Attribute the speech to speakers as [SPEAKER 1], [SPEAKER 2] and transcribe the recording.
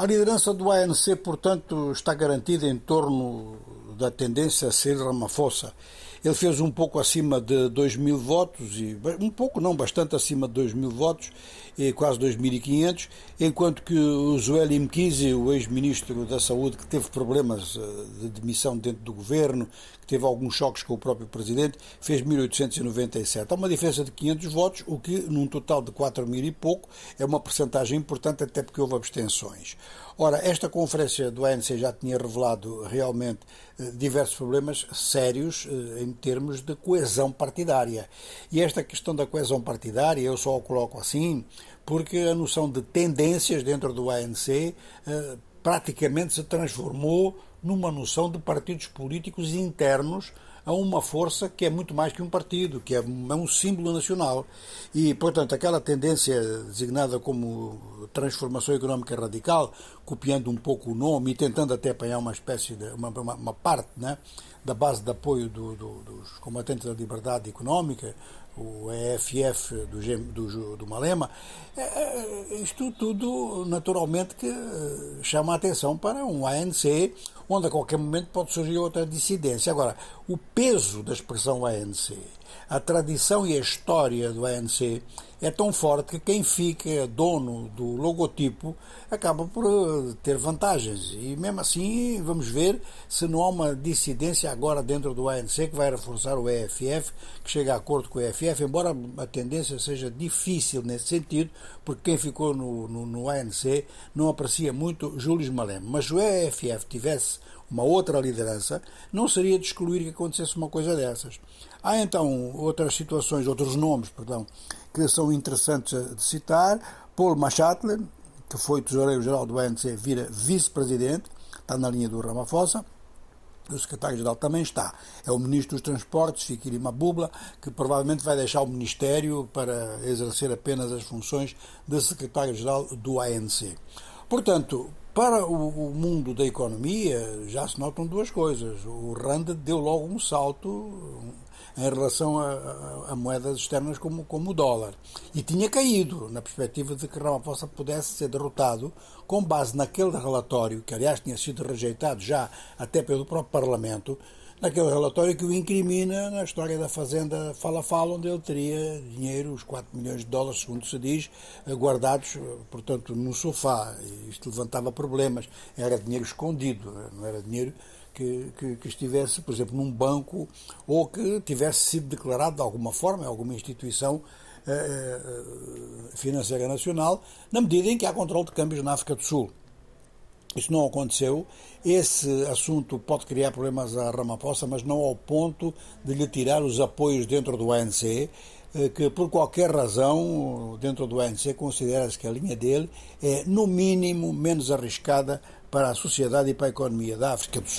[SPEAKER 1] A liderança do ANC, portanto, está garantida em torno da tendência a ser Ramaphosa. Ele fez um pouco acima de 2 mil votos, e um pouco não, bastante acima de 2 mil votos, e quase 2.500, enquanto que o Joel Imkisi, o ex-ministro da Saúde, que teve problemas eh, de demissão dentro do governo, que teve alguns choques com o próprio presidente, fez 1.897. Há uma diferença de 500 votos, o que, num total de 4 mil e pouco, é uma percentagem importante, até porque houve abstenções. Ora, esta conferência do ANC já tinha revelado realmente eh, diversos problemas sérios eh, em termos de coesão partidária. E esta questão da coesão partidária, eu só a coloco assim, porque a noção de tendências dentro do ANC eh, praticamente se transformou numa noção de partidos políticos internos a uma força que é muito mais que um partido, que é um símbolo nacional. E, portanto, aquela tendência designada como transformação económica radical, copiando um pouco o nome e tentando até apanhar uma espécie de. uma, uma, uma parte né, da base de apoio do, do, dos combatentes da liberdade económica, o EFF do, do, do Malema, é, é, isto tudo naturalmente que eh, chama a atenção para um ANC onde a qualquer momento pode surgir outra dissidência. Agora, o peso da expressão ANC, a tradição e a história do ANC é tão forte que quem fica dono do logotipo acaba por eh, ter vantagens. E mesmo assim, vamos ver se não há uma dissidência agora dentro do ANC que vai reforçar o EFF, que chega a acordo com o EFF, embora a tendência seja difícil nesse sentido, porque quem ficou no, no, no ANC não aprecia muito Júlio Malem. Mas se o EFF tivesse uma outra liderança, não seria de excluir que acontecesse uma coisa dessas. Há então outras situações, outros nomes, perdão, que são interessantes de citar. Paul Machatler, que foi tesoureiro-geral do ANC, vira vice-presidente, está na linha do Ramaphosa. O secretário-geral também está. É o ministro dos Transportes, Fikiri Mabubla, que provavelmente vai deixar o ministério para exercer apenas as funções de secretário-geral do ANC. Portanto, para o, mundo da economia já se notam duas coisas. O Rand deu logo um salto em relação a, a, a, moedas externas como, como o dólar. E tinha caído, na perspectiva de que Ramaphosa pudesse ser derrotado, com base naquele relatório, que aliás tinha sido rejeitado já até pelo próprio Parlamento, naquele relatório que o incrimina na história da fazenda Fala-Fala, onde ele teria dinheiro, os 4 milhões de dólares, segundo se diz, guardados, portanto, no sofá. Isto levantava problemas. Era dinheiro escondido, não era dinheiro que, que, que, estivesse, por exemplo, num banco ou que tivesse sido declarado de alguma forma em alguma instituição eh, eh, financeira nacional, na medida em que há controle de câmbios na África do Sul. Isso não aconteceu. Esse assunto pode criar problemas à Ramaphosa, mas não ao ponto de lhe tirar os apoios dentro do ANC, eh, que por qualquer razão, dentro do ANC, considera-se que a linha dele é, no mínimo, menos arriscada para a sociedade e para a economia da África do Sul.